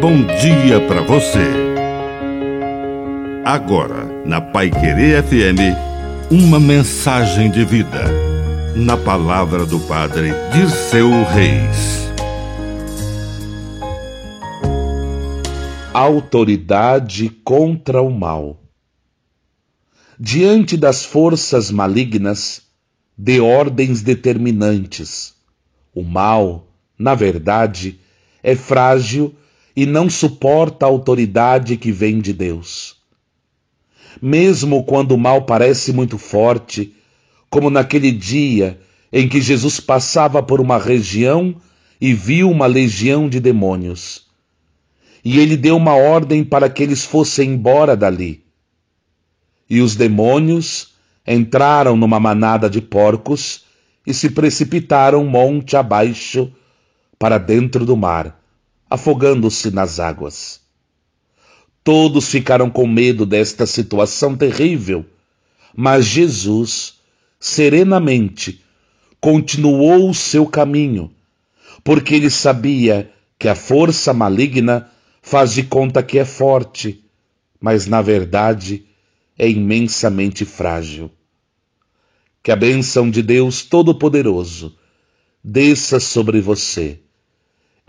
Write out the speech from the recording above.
bom dia para você. Agora, na Pai Querer FM, uma mensagem de vida. Na palavra do Padre Dirceu Reis. Autoridade contra o mal. Diante das forças malignas, de ordens determinantes, o mal, na verdade, é frágil e não suporta a autoridade que vem de Deus. Mesmo quando o mal parece muito forte, como naquele dia em que Jesus passava por uma região e viu uma legião de demônios. E ele deu uma ordem para que eles fossem embora dali. E os demônios entraram numa manada de porcos e se precipitaram monte abaixo para dentro do mar afogando-se nas águas. Todos ficaram com medo desta situação terrível, mas Jesus, serenamente, continuou o seu caminho, porque ele sabia que a força maligna faz de conta que é forte, mas na verdade é imensamente frágil. Que a bênção de Deus Todo-Poderoso desça sobre você